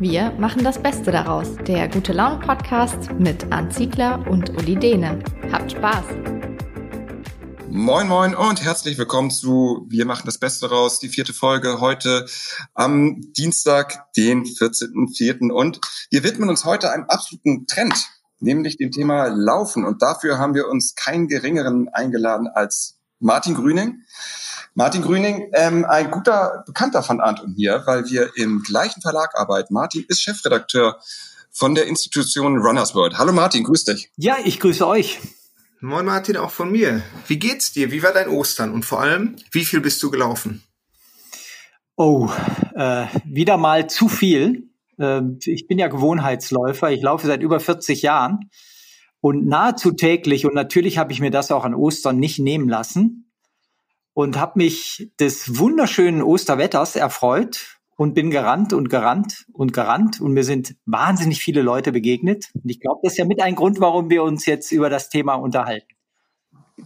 Wir machen das Beste daraus. Der Gute Laune Podcast mit Arndt Ziegler und Uli Dehne. Habt Spaß! Moin Moin und herzlich willkommen zu Wir machen das Beste daraus, die vierte Folge heute am Dienstag, den 14.04. Und wir widmen uns heute einem absoluten Trend, nämlich dem Thema Laufen. Und dafür haben wir uns keinen geringeren eingeladen als Martin Grüning. Martin Grüning, ähm, ein guter Bekannter von Arndt und mir, weil wir im gleichen Verlag arbeiten. Martin ist Chefredakteur von der Institution Runners World. Hallo Martin, grüß dich. Ja, ich grüße euch. Moin Martin, auch von mir. Wie geht's dir? Wie war dein Ostern? Und vor allem, wie viel bist du gelaufen? Oh, äh, wieder mal zu viel. Äh, ich bin ja Gewohnheitsläufer. Ich laufe seit über 40 Jahren und nahezu täglich. Und natürlich habe ich mir das auch an Ostern nicht nehmen lassen und habe mich des wunderschönen Osterwetters erfreut und bin gerannt und gerannt und gerannt und mir sind wahnsinnig viele Leute begegnet. Und ich glaube, das ist ja mit ein Grund, warum wir uns jetzt über das Thema unterhalten.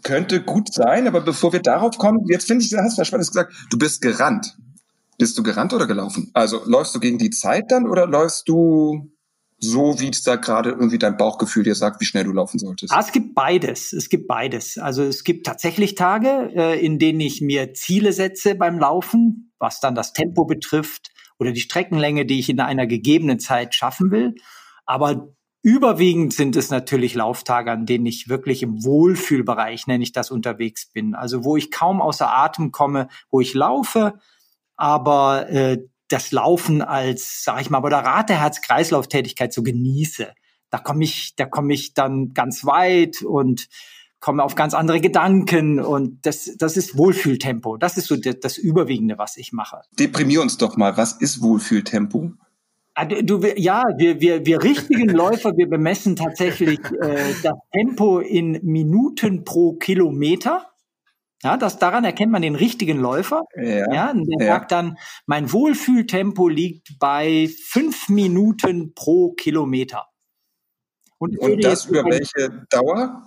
Könnte gut sein, aber bevor wir darauf kommen, jetzt finde ich, du hast was Spannendes gesagt. Du bist gerannt. Bist du gerannt oder gelaufen? Also läufst du gegen die Zeit dann oder läufst du so, wie es da gerade irgendwie dein Bauchgefühl dir sagt, wie schnell du laufen solltest? Ah, es gibt beides. Es gibt beides. Also es gibt tatsächlich Tage, äh, in denen ich mir Ziele setze beim Laufen, was dann das Tempo betrifft oder die Streckenlänge, die ich in einer gegebenen Zeit schaffen will. Aber überwiegend sind es natürlich Lauftage, an denen ich wirklich im Wohlfühlbereich, nenne ich das, unterwegs bin. Also wo ich kaum außer Atem komme, wo ich laufe, aber äh, das Laufen als, sag ich mal, moderate Herz-Kreislauf-Tätigkeit so genieße. Da komme ich, da komme ich dann ganz weit und komme auf ganz andere Gedanken und das, das ist Wohlfühltempo. Das ist so das, das Überwiegende, was ich mache. Deprimier uns doch mal. Was ist Wohlfühltempo? Ah, du, ja, wir, wir, wir richtigen Läufer, wir bemessen tatsächlich äh, das Tempo in Minuten pro Kilometer. Ja, das, daran erkennt man den richtigen Läufer. Ja, ja der ja. sagt dann, mein Wohlfühltempo liegt bei fünf Minuten pro Kilometer. Und, Und das über welche Dauer?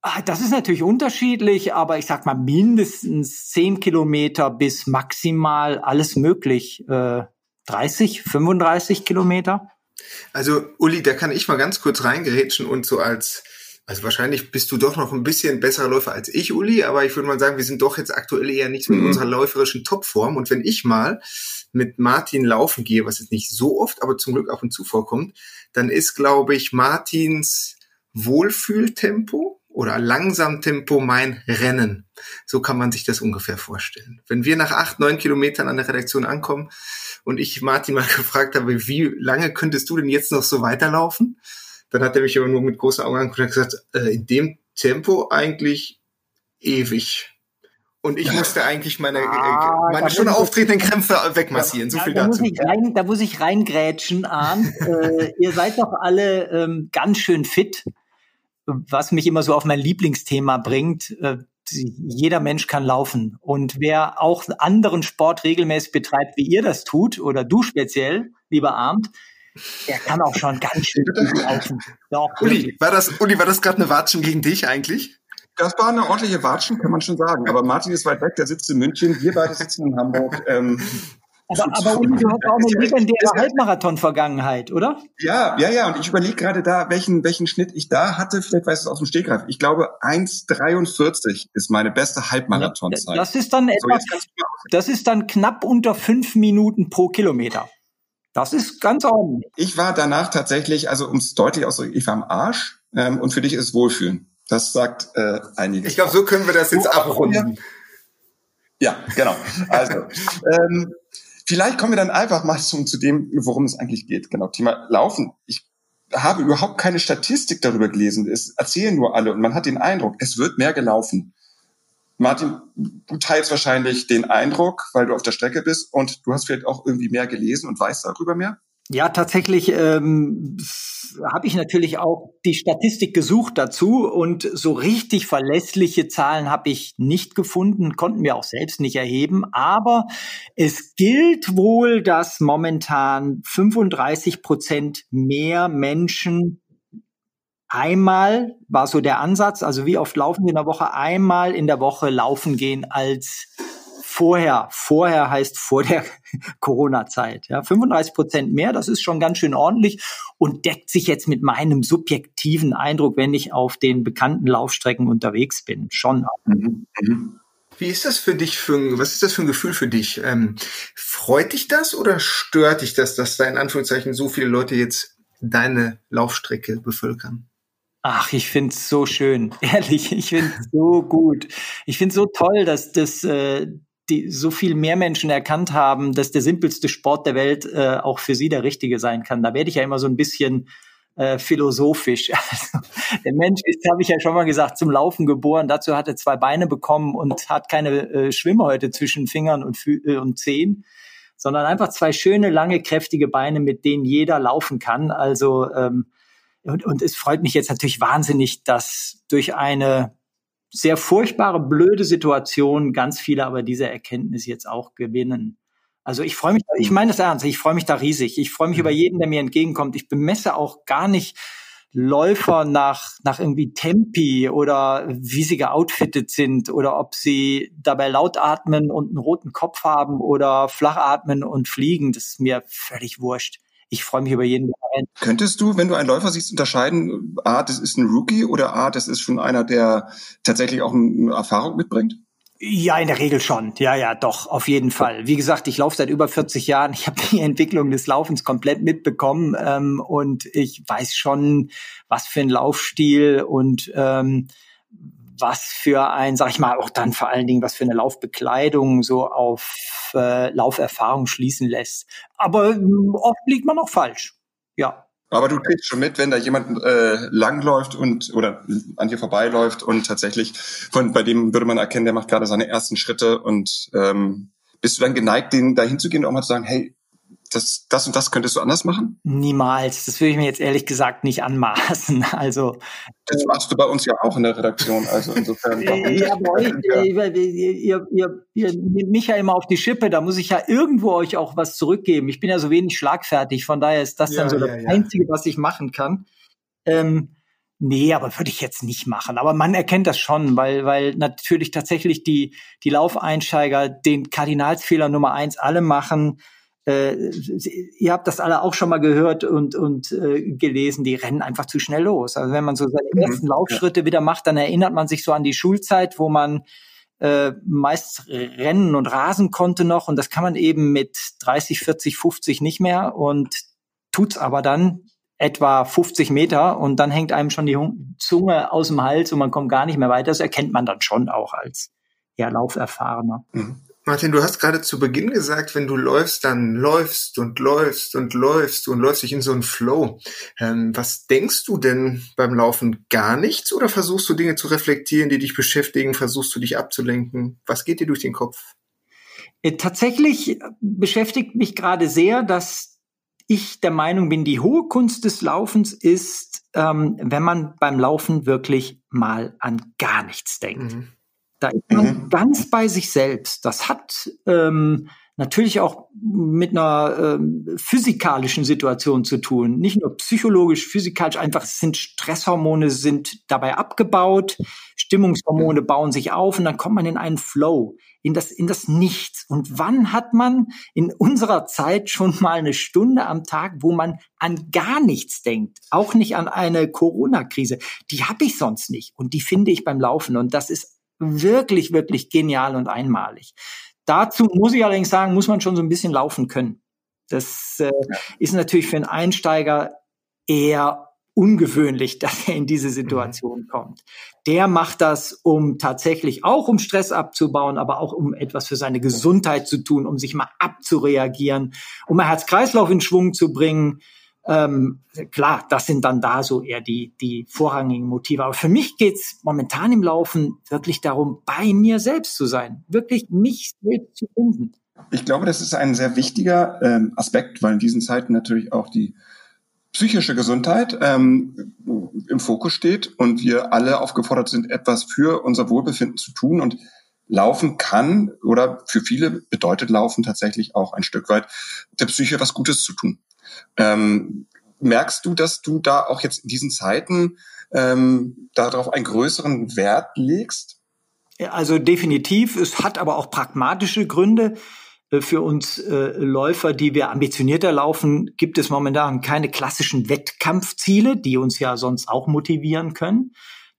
Ah, das ist natürlich unterschiedlich, aber ich sag mal mindestens zehn Kilometer bis maximal alles möglich. Äh, 30, 35 Kilometer. Also Uli, da kann ich mal ganz kurz reingerätschen und so als also wahrscheinlich bist du doch noch ein bisschen besserer Läufer als ich, Uli, aber ich würde mal sagen, wir sind doch jetzt aktuell eher nicht in mhm. unserer läuferischen Topform. Und wenn ich mal mit Martin laufen gehe, was jetzt nicht so oft, aber zum Glück ab und zu vorkommt, dann ist, glaube ich, Martins Wohlfühltempo oder Langsamtempo mein Rennen. So kann man sich das ungefähr vorstellen. Wenn wir nach acht, neun Kilometern an der Redaktion ankommen und ich Martin mal gefragt habe, wie lange könntest du denn jetzt noch so weiterlaufen? Dann hat er mich aber nur mit großen Augen angeguckt und gesagt, äh, in dem Tempo eigentlich ewig. Und ich musste eigentlich meine, äh, ah, meine schon auftretenden Krämpfe wegmassieren. So viel da dazu. Muss ich rein, da muss ich reingrätschen, Arndt. äh, ihr seid doch alle ähm, ganz schön fit, was mich immer so auf mein Lieblingsthema bringt. Äh, jeder Mensch kann laufen. Und wer auch anderen Sport regelmäßig betreibt, wie ihr das tut, oder du speziell, lieber Arndt, der kann auch schon ganz schön gut laufen. Doch, Uli, war das, Uli, war das gerade eine Watschen gegen dich eigentlich? Das war eine ordentliche Watschen, kann man schon sagen. Aber Martin ist weit weg, der sitzt in München, wir beide sitzen in Hamburg. Ähm, aber, aber Uli, du hast auch eine legendäre Halbmarathon-Vergangenheit, oder? Ja, ja, ja. Und ich überlege gerade da, welchen, welchen Schnitt ich da hatte. Vielleicht weiß es aus dem Stegreif. Ich glaube, 1,43 ist meine beste Halbmarathonzeit. Das ist dann etwa, so, das ist dann knapp unter fünf Minuten pro Kilometer. Das ist ganz ordentlich. Ich war danach tatsächlich, also um es deutlich auszudrücken, ich war am Arsch ähm, und für dich ist Wohlfühlen. Das sagt äh, einiges. Ich glaube, so können wir das jetzt oh, abrunden. Ja, genau. Also, ähm, vielleicht kommen wir dann einfach mal zum, zu dem, worum es eigentlich geht. Genau, Thema Laufen. Ich habe überhaupt keine Statistik darüber gelesen. Es erzählen nur alle und man hat den Eindruck, es wird mehr gelaufen. Martin, du teilst wahrscheinlich den Eindruck, weil du auf der Strecke bist und du hast vielleicht auch irgendwie mehr gelesen und weißt darüber mehr? Ja, tatsächlich ähm, habe ich natürlich auch die Statistik gesucht dazu und so richtig verlässliche Zahlen habe ich nicht gefunden, konnten wir auch selbst nicht erheben. Aber es gilt wohl, dass momentan 35 Prozent mehr Menschen einmal war so der Ansatz, also wie oft laufen wir in der Woche, einmal in der Woche laufen gehen als vorher. Vorher heißt vor der Corona-Zeit. Ja, 35 Prozent mehr, das ist schon ganz schön ordentlich und deckt sich jetzt mit meinem subjektiven Eindruck, wenn ich auf den bekannten Laufstrecken unterwegs bin, schon. Mhm. Mhm. Wie ist das für dich? Für, was ist das für ein Gefühl für dich? Ähm, freut dich das oder stört dich das, dass da in Anführungszeichen so viele Leute jetzt deine Laufstrecke bevölkern? Ach, ich find's so schön, ehrlich, ich find's so gut. Ich find's so toll, dass das äh, die so viel mehr Menschen erkannt haben, dass der simpelste Sport der Welt äh, auch für sie der richtige sein kann. Da werde ich ja immer so ein bisschen äh, philosophisch. Also, der Mensch ist, habe ich ja schon mal gesagt, zum Laufen geboren. Dazu hat er zwei Beine bekommen und hat keine äh, Schwimmhäute zwischen Fingern und, äh, und Zehen, sondern einfach zwei schöne, lange, kräftige Beine, mit denen jeder laufen kann. Also ähm, und, und es freut mich jetzt natürlich wahnsinnig, dass durch eine sehr furchtbare, blöde Situation ganz viele aber diese Erkenntnis jetzt auch gewinnen. Also ich freue mich, ich meine das ernst, ich freue mich da riesig. Ich freue mich mhm. über jeden, der mir entgegenkommt. Ich bemesse auch gar nicht Läufer nach, nach irgendwie Tempi oder wie sie geoutfittet sind oder ob sie dabei laut atmen und einen roten Kopf haben oder flach atmen und fliegen. Das ist mir völlig wurscht ich freue mich über jeden. Könntest du, wenn du einen Läufer siehst, unterscheiden, A, das ist ein Rookie oder A, das ist schon einer, der tatsächlich auch eine Erfahrung mitbringt? Ja, in der Regel schon. Ja, ja, doch, auf jeden Fall. Wie gesagt, ich laufe seit über 40 Jahren. Ich habe die Entwicklung des Laufens komplett mitbekommen ähm, und ich weiß schon, was für ein Laufstil und ähm, was für ein, sag ich mal, auch dann vor allen Dingen, was für eine Laufbekleidung so auf äh, Lauferfahrung schließen lässt. Aber äh, oft liegt man auch falsch. Ja. Aber du kriegst schon mit, wenn da jemand äh, langläuft und oder an dir vorbeiläuft und tatsächlich von bei dem würde man erkennen, der macht gerade seine ersten Schritte und ähm, bist du dann geneigt, den da hinzugehen und auch mal zu sagen, hey, das, das und das könntest du anders machen? Niemals. Das würde ich mir jetzt ehrlich gesagt nicht anmaßen. Also das machst du bei uns ja auch in der Redaktion. Also insofern. ja, bei euch, ja. Ihr, ihr, ihr, ihr nehmt mich ja immer auf die Schippe. Da muss ich ja irgendwo euch auch was zurückgeben. Ich bin ja so wenig schlagfertig. Von daher ist das ja, dann so ja, das Einzige, was ich machen kann. Ähm, Nee, aber würde ich jetzt nicht machen. Aber man erkennt das schon, weil, weil natürlich tatsächlich die, die Laufeinsteiger den Kardinalsfehler Nummer eins alle machen äh, ihr habt das alle auch schon mal gehört und, und äh, gelesen, die rennen einfach zu schnell los. Also wenn man so seine mhm. ersten Laufschritte ja. wieder macht, dann erinnert man sich so an die Schulzeit, wo man äh, meist rennen und rasen konnte noch und das kann man eben mit 30, 40, 50 nicht mehr und tut's aber dann etwa 50 Meter und dann hängt einem schon die Zunge aus dem Hals und man kommt gar nicht mehr weiter. Das erkennt man dann schon auch als ja, Lauferfahrener. Mhm. Martin, du hast gerade zu Beginn gesagt, wenn du läufst, dann läufst und läufst und läufst und läufst dich in so einen Flow. Ähm, was denkst du denn beim Laufen? Gar nichts oder versuchst du Dinge zu reflektieren, die dich beschäftigen? Versuchst du dich abzulenken? Was geht dir durch den Kopf? Äh, tatsächlich beschäftigt mich gerade sehr, dass ich der Meinung bin, die hohe Kunst des Laufens ist, ähm, wenn man beim Laufen wirklich mal an gar nichts denkt. Mhm. Da ist man mhm. ganz bei sich selbst. Das hat ähm, natürlich auch mit einer ähm, physikalischen Situation zu tun. Nicht nur psychologisch, physikalisch, einfach sind Stresshormone sind dabei abgebaut, Stimmungshormone bauen sich auf und dann kommt man in einen Flow, in das, in das Nichts. Und wann hat man in unserer Zeit schon mal eine Stunde am Tag, wo man an gar nichts denkt? Auch nicht an eine Corona-Krise. Die habe ich sonst nicht. Und die finde ich beim Laufen. Und das ist wirklich, wirklich genial und einmalig. Dazu muss ich allerdings sagen, muss man schon so ein bisschen laufen können. Das äh, ist natürlich für einen Einsteiger eher ungewöhnlich, dass er in diese mhm. Situation kommt. Der macht das, um tatsächlich auch um Stress abzubauen, aber auch um etwas für seine Gesundheit zu tun, um sich mal abzureagieren, um mal Herz-Kreislauf in Schwung zu bringen, ähm, klar, das sind dann da so eher die, die vorrangigen Motive. Aber für mich geht's momentan im Laufen wirklich darum, bei mir selbst zu sein, wirklich mich selbst zu finden. Ich glaube, das ist ein sehr wichtiger ähm, Aspekt, weil in diesen Zeiten natürlich auch die psychische Gesundheit ähm, im Fokus steht und wir alle aufgefordert sind, etwas für unser Wohlbefinden zu tun. Und Laufen kann oder für viele bedeutet Laufen tatsächlich auch ein Stück weit der Psyche was Gutes zu tun. Ähm, merkst du, dass du da auch jetzt in diesen Zeiten ähm, darauf einen größeren Wert legst? Also definitiv. Es hat aber auch pragmatische Gründe. Äh, für uns äh, Läufer, die wir ambitionierter laufen, gibt es momentan keine klassischen Wettkampfziele, die uns ja sonst auch motivieren können.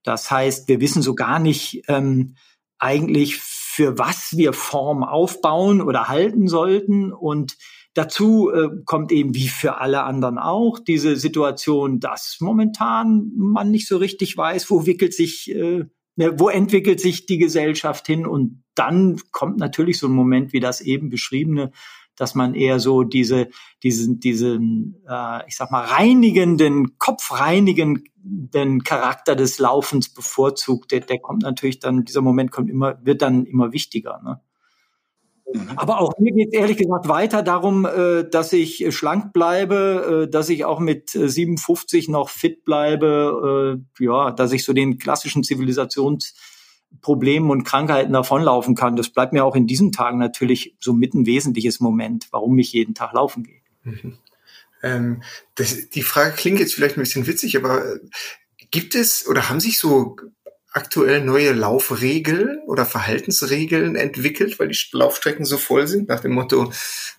Das heißt, wir wissen so gar nicht ähm, eigentlich, für was wir Form aufbauen oder halten sollten. Und dazu äh, kommt eben wie für alle anderen auch diese Situation, dass momentan man nicht so richtig weiß, wo wickelt sich äh, Ne, wo entwickelt sich die Gesellschaft hin? Und dann kommt natürlich so ein Moment wie das eben beschriebene, dass man eher so diese, diesen, diesen, äh, ich sag mal, reinigenden, kopfreinigenden Charakter des Laufens bevorzugt. Der, der kommt natürlich dann, dieser Moment kommt immer, wird dann immer wichtiger. Ne? Mhm. Aber auch mir geht ehrlich gesagt weiter darum, äh, dass ich schlank bleibe, äh, dass ich auch mit 57 noch fit bleibe, äh, ja, dass ich so den klassischen Zivilisationsproblemen und Krankheiten davonlaufen kann. Das bleibt mir auch in diesen Tagen natürlich so mit ein wesentliches Moment, warum ich jeden Tag laufen gehe. Mhm. Ähm, das, die Frage klingt jetzt vielleicht ein bisschen witzig, aber gibt es oder haben sich so aktuell neue Laufregeln oder Verhaltensregeln entwickelt, weil die Laufstrecken so voll sind, nach dem Motto,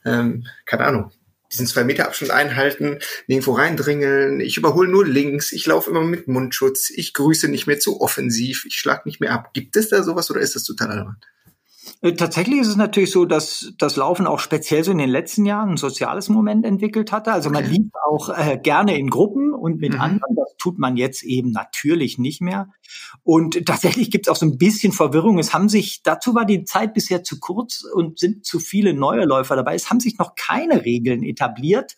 ähm, keine Ahnung, diesen zwei Meter Abstand einhalten, nirgendwo reindringeln, ich überhole nur links, ich laufe immer mit Mundschutz, ich grüße nicht mehr zu offensiv, ich schlag nicht mehr ab. Gibt es da sowas oder ist das total albern? Äh, tatsächlich ist es natürlich so, dass das Laufen auch speziell so in den letzten Jahren ein soziales Moment entwickelt hatte. Also man lief auch äh, gerne in Gruppen und mit mhm. anderen. Das tut man jetzt eben natürlich nicht mehr. Und tatsächlich gibt es auch so ein bisschen Verwirrung. Es haben sich, dazu war die Zeit bisher zu kurz und sind zu viele neue Läufer dabei. Es haben sich noch keine Regeln etabliert.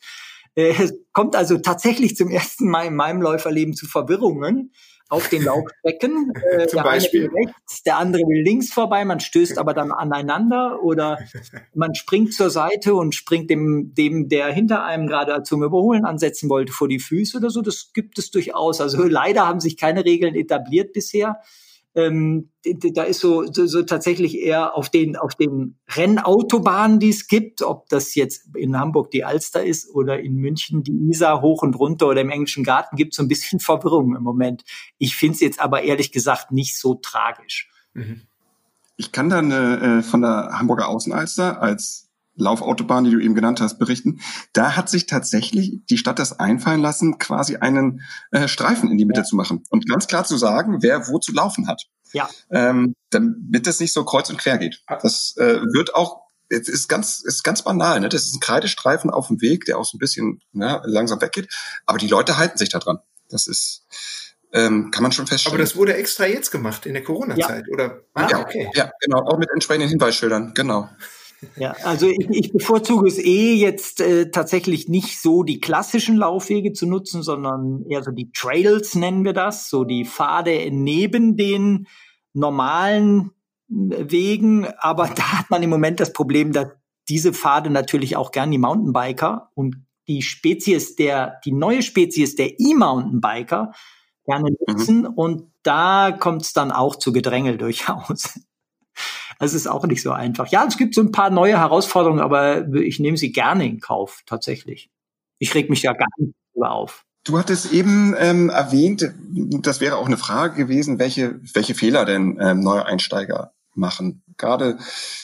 Äh, es kommt also tatsächlich zum ersten Mal in meinem Läuferleben zu Verwirrungen auf den Laufstrecken. Äh, der Beispiel? eine will rechts, der andere will links vorbei, man stößt aber dann aneinander oder man springt zur Seite und springt dem, dem der hinter einem gerade zum Überholen ansetzen wollte, vor die Füße oder so. Das gibt es durchaus. Also leider haben sich keine Regeln etabliert bisher ähm, da ist so, so, so tatsächlich eher auf den, auf den Rennautobahnen, die es gibt, ob das jetzt in Hamburg die Alster ist oder in München die Isar hoch und runter oder im englischen Garten, gibt es so ein bisschen Verwirrung im Moment. Ich finde es jetzt aber ehrlich gesagt nicht so tragisch. Mhm. Ich kann dann äh, von der Hamburger Außenalster als Laufautobahn, die du eben genannt hast, berichten. Da hat sich tatsächlich die Stadt das einfallen lassen, quasi einen äh, Streifen in die Mitte ja. zu machen und ganz klar zu sagen, wer wo zu laufen hat. Ja. Ähm, damit es nicht so kreuz und quer geht. Das äh, wird auch es ist ganz, ist ganz banal, ne? Das ist ein Kreidestreifen auf dem Weg, der auch so ein bisschen ne, langsam weggeht. Aber die Leute halten sich da dran. Das ist, ähm, kann man schon feststellen. Aber das wurde extra jetzt gemacht in der Corona-Zeit, ja. oder? Ah, ja, okay. Ja, genau. Auch mit entsprechenden Hinweisschildern, genau. Ja, also ich, ich bevorzuge es eh jetzt äh, tatsächlich nicht so die klassischen Laufwege zu nutzen, sondern eher so die Trails nennen wir das, so die Pfade neben den normalen äh, Wegen. Aber da hat man im Moment das Problem, dass diese Pfade natürlich auch gern die Mountainbiker und die Spezies der, die neue Spezies der E-Mountainbiker gerne mhm. nutzen mhm. und da kommt es dann auch zu Gedränge durchaus. Es ist auch nicht so einfach. Ja, es gibt so ein paar neue Herausforderungen, aber ich nehme sie gerne in Kauf, tatsächlich. Ich reg mich ja gar nicht drüber auf. Du hattest eben ähm, erwähnt, das wäre auch eine Frage gewesen, welche, welche Fehler denn ähm, neue Einsteiger machen. Gerade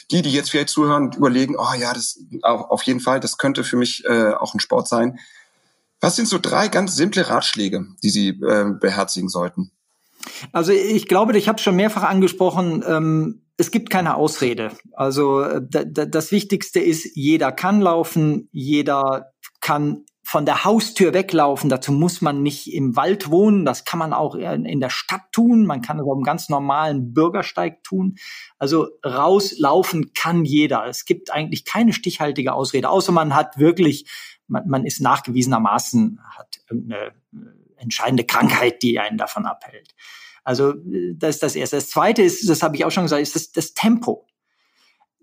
die, die jetzt vielleicht zuhören, überlegen, oh ja, das auf jeden Fall, das könnte für mich äh, auch ein Sport sein. Was sind so drei ganz simple Ratschläge, die Sie äh, beherzigen sollten? Also ich glaube, ich habe es schon mehrfach angesprochen, ähm, es gibt keine Ausrede. Also äh, das Wichtigste ist, jeder kann laufen, jeder kann von der Haustür weglaufen. Dazu muss man nicht im Wald wohnen. Das kann man auch in der Stadt tun. Man kann es auf einem ganz normalen Bürgersteig tun. Also rauslaufen kann jeder. Es gibt eigentlich keine stichhaltige Ausrede, außer man hat wirklich, man, man ist nachgewiesenermaßen, hat eine äh, entscheidende Krankheit, die einen davon abhält. Also das ist das Erste. Das Zweite ist, das habe ich auch schon gesagt, ist das, das Tempo.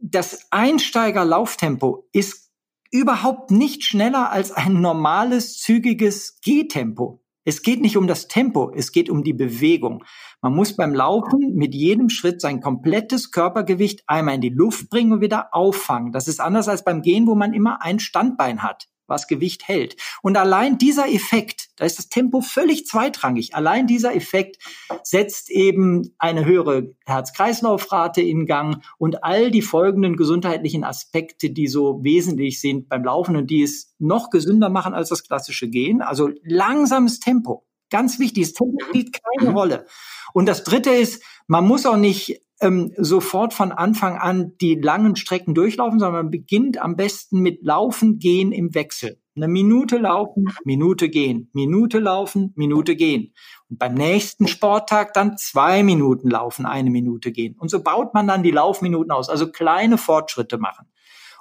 Das Einsteigerlauftempo ist überhaupt nicht schneller als ein normales, zügiges Gehtempo. Es geht nicht um das Tempo, es geht um die Bewegung. Man muss beim Laufen mit jedem Schritt sein komplettes Körpergewicht einmal in die Luft bringen und wieder auffangen. Das ist anders als beim Gehen, wo man immer ein Standbein hat, was Gewicht hält. Und allein dieser Effekt, Da ist das Tempo völlig zweitrangig. Allein dieser Effekt setzt eben eine höhere Herz-Kreislauf-Rate in Gang und all die folgenden gesundheitlichen Aspekte, die so wesentlich sind beim Laufen und die es noch gesünder machen als das klassische Gehen. Also langsames Tempo. Ganz wichtig, das Tempo spielt keine Rolle. Und das dritte ist, man muss auch nicht ähm, sofort von Anfang an die langen Strecken durchlaufen, sondern man beginnt am besten mit Laufen, Gehen im Wechsel. Eine Minute laufen, Minute gehen, Minute laufen, Minute gehen. Und beim nächsten Sporttag dann zwei Minuten laufen, eine Minute gehen. Und so baut man dann die Laufminuten aus, also kleine Fortschritte machen.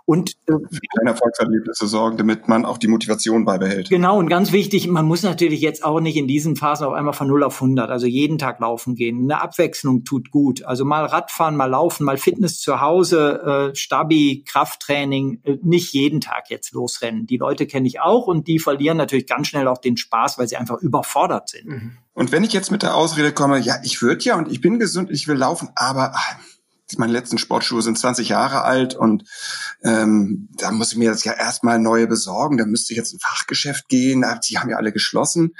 Und äh, kleine Erfolgserlebnisse sorgen, damit man auch die Motivation beibehält. Genau, und ganz wichtig, man muss natürlich jetzt auch nicht in diesen Phasen auf einmal von 0 auf 100, also jeden Tag laufen gehen. Eine Abwechslung tut gut. Also mal Radfahren, mal laufen, mal Fitness zu Hause, äh, Stabi, Krafttraining, äh, nicht jeden Tag jetzt losrennen. Die Leute kenne ich auch und die verlieren natürlich ganz schnell auch den Spaß, weil sie einfach überfordert sind. Mhm. Und wenn ich jetzt mit der Ausrede komme, ja, ich würde ja und ich bin gesund, ich will laufen, aber ach, meine letzten Sportschuhe sind 20 Jahre alt und ähm, da muss ich mir jetzt ja erstmal neue besorgen. Da müsste ich jetzt ein Fachgeschäft gehen. Die haben ja alle geschlossen.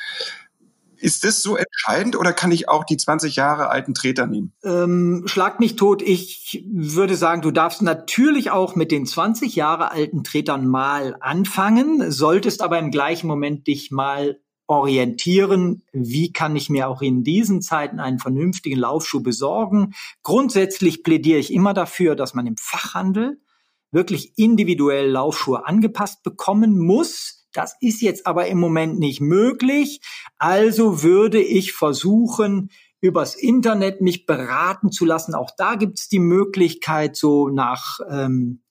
Ist das so entscheidend oder kann ich auch die 20 Jahre alten Treter nehmen? Ähm, schlag mich tot. Ich würde sagen, du darfst natürlich auch mit den 20 Jahre alten Tretern mal anfangen, solltest aber im gleichen Moment dich mal orientieren, wie kann ich mir auch in diesen Zeiten einen vernünftigen Laufschuh besorgen. Grundsätzlich plädiere ich immer dafür, dass man im Fachhandel wirklich individuell Laufschuhe angepasst bekommen muss. Das ist jetzt aber im Moment nicht möglich. Also würde ich versuchen, übers Internet mich beraten zu lassen. Auch da gibt es die Möglichkeit, so nach, ähm,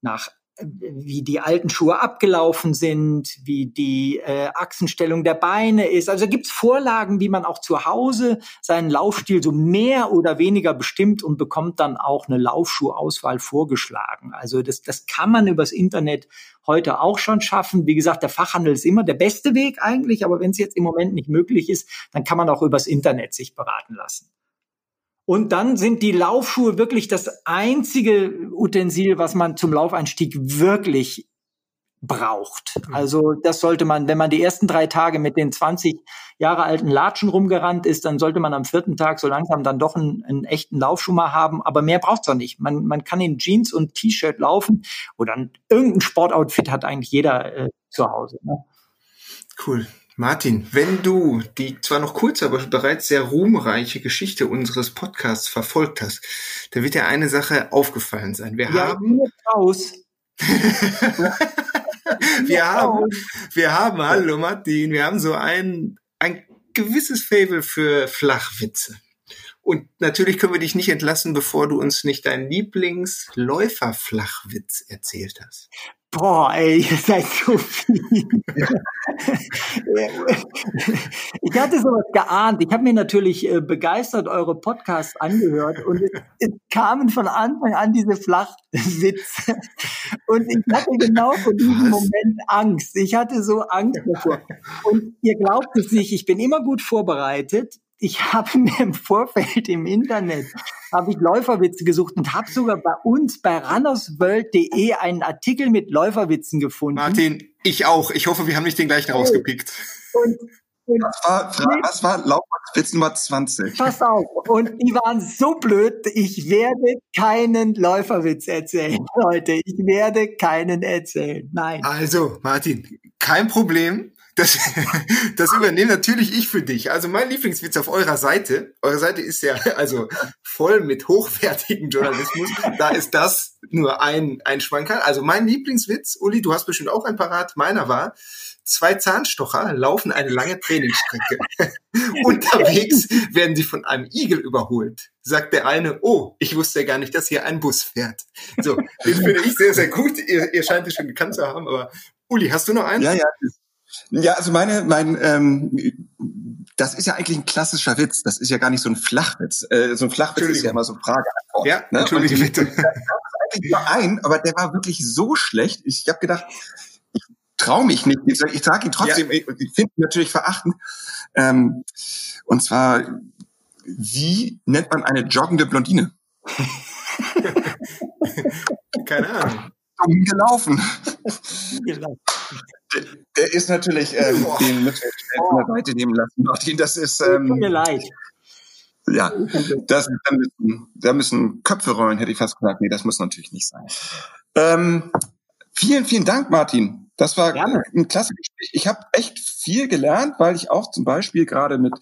nach wie die alten Schuhe abgelaufen sind, wie die äh, Achsenstellung der Beine ist. Also gibt's Vorlagen, wie man auch zu Hause seinen Laufstil so mehr oder weniger bestimmt und bekommt dann auch eine Laufschuhauswahl vorgeschlagen. Also das, das kann man übers Internet heute auch schon schaffen. Wie gesagt, der Fachhandel ist immer der beste Weg eigentlich, aber wenn es jetzt im Moment nicht möglich ist, dann kann man auch übers Internet sich beraten lassen. Und dann sind die Laufschuhe wirklich das einzige Utensil, was man zum Laufeinstieg wirklich braucht. Mhm. Also das sollte man, wenn man die ersten drei Tage mit den 20 Jahre alten Latschen rumgerannt ist, dann sollte man am vierten Tag so langsam dann doch einen, einen echten Laufschuh mal haben. Aber mehr braucht's auch nicht. Man, man kann in Jeans und T-Shirt laufen oder irgendein Sportoutfit hat eigentlich jeder äh, zu Hause. Ne? Cool. Martin, wenn du die zwar noch kurze, aber bereits sehr ruhmreiche Geschichte unseres Podcasts verfolgt hast, da wird dir eine Sache aufgefallen sein. Wir ja, haben raus. wir haben, wir haben, hallo Martin, wir haben so ein, ein gewisses Fable für Flachwitze. Und natürlich können wir dich nicht entlassen, bevor du uns nicht deinen Lieblingsläuferflachwitz erzählt hast. Boah, ey, ihr seid so viel. ich hatte sowas geahnt. Ich habe mir natürlich äh, begeistert eure Podcasts angehört und es, es, kamen von Anfang an diese Flachwitze. Und ich hatte genau vor diesem Moment Angst. Ich hatte so Angst davor. Und ihr glaubt es nicht, ich bin immer gut vorbereitet ich habe mir im Vorfeld im Internet habe ich Läuferwitze gesucht und habe sogar bei uns bei runnersworld.de einen Artikel mit Läuferwitzen gefunden. Martin, ich auch. Ich hoffe, wir haben nicht den gleichen rausgepickt. Und, und was war, was war Nummer 20? Pass auf. Und die waren so blöd, ich werde keinen Läuferwitz erzählen, Leute. Ich werde keinen erzählen. Nein. Also, Martin, kein Problem. Das, das übernehme natürlich ich für dich. Also mein Lieblingswitz auf eurer Seite, eure Seite ist ja also voll mit hochwertigem Journalismus. Da ist das nur ein, ein Schwankerl. Also mein Lieblingswitz, Uli, du hast bestimmt auch ein Parat, meiner war, zwei Zahnstocher laufen eine lange Trainingsstrecke. Unterwegs werden sie von einem Igel überholt. Sagt der eine, oh, ich wusste ja gar nicht, dass hier ein Bus fährt. So, den finde ich sehr, sehr gut. Ihr, ihr scheint es schon gekannt zu haben, aber Uli, hast du noch einen? Ja, ja, ja, also meine, mein, ähm, das ist ja eigentlich ein klassischer Witz. Das ist ja gar nicht so ein Flachwitz. Äh, so ein Flachwitz ist ja immer so Frage Antwort. Ja, ne? Entschuldige bitte. Da eigentlich nur ein, aber der war wirklich so schlecht. Ich habe gedacht, ich traue mich nicht. Ich, ich sage ihn trotzdem. Ja. Ich, ich finde ihn natürlich verachtend. Ähm, und zwar, wie nennt man eine joggende Blondine? Keine Ahnung. Gelaufen. Der ist natürlich, ähm, den müssen wir von der Seite nehmen lassen, Martin. Das ist. Ähm, Tut mir leid. Ja, das, da, müssen, da müssen Köpfe rollen, hätte ich fast gesagt. Nee, das muss natürlich nicht sein. Ähm, vielen, vielen Dank, Martin. Das war Gerne. ein klasse. Ich habe echt viel gelernt, weil ich auch zum Beispiel gerade mit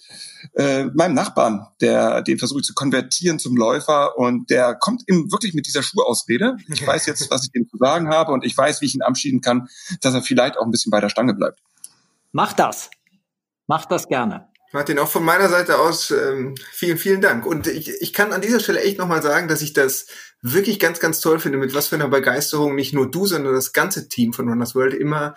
äh, meinem Nachbarn, der den versuche zu konvertieren zum Läufer und der kommt ihm wirklich mit dieser Schuhausrede. Ich weiß jetzt, was ich ihm zu sagen habe und ich weiß, wie ich ihn anschieden kann, dass er vielleicht auch ein bisschen bei der Stange bleibt. Mach das. Mach das gerne. Martin, auch von meiner Seite aus ähm, vielen, vielen Dank. Und ich, ich kann an dieser Stelle echt nochmal sagen, dass ich das wirklich ganz, ganz toll finde, mit was für einer Begeisterung nicht nur du, sondern das ganze Team von Runners World immer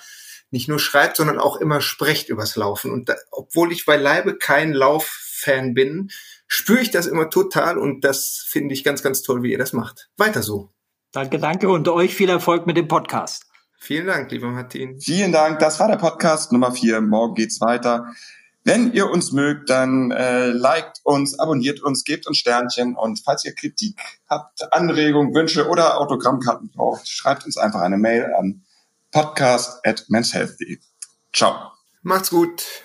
nicht nur schreibt, sondern auch immer sprecht übers Laufen. Und da, obwohl ich beileibe kein Lauffan bin, spüre ich das immer total und das finde ich ganz, ganz toll, wie ihr das macht. Weiter so. Danke, danke und euch viel Erfolg mit dem Podcast. Vielen Dank, lieber Martin. Vielen Dank. Das war der Podcast Nummer vier. Morgen geht's weiter. Wenn ihr uns mögt, dann äh, liked uns, abonniert uns, gebt uns Sternchen und falls ihr Kritik habt, Anregungen, Wünsche oder Autogrammkarten braucht, schreibt uns einfach eine Mail an podcast at menshealth.de. Ciao. Macht's gut.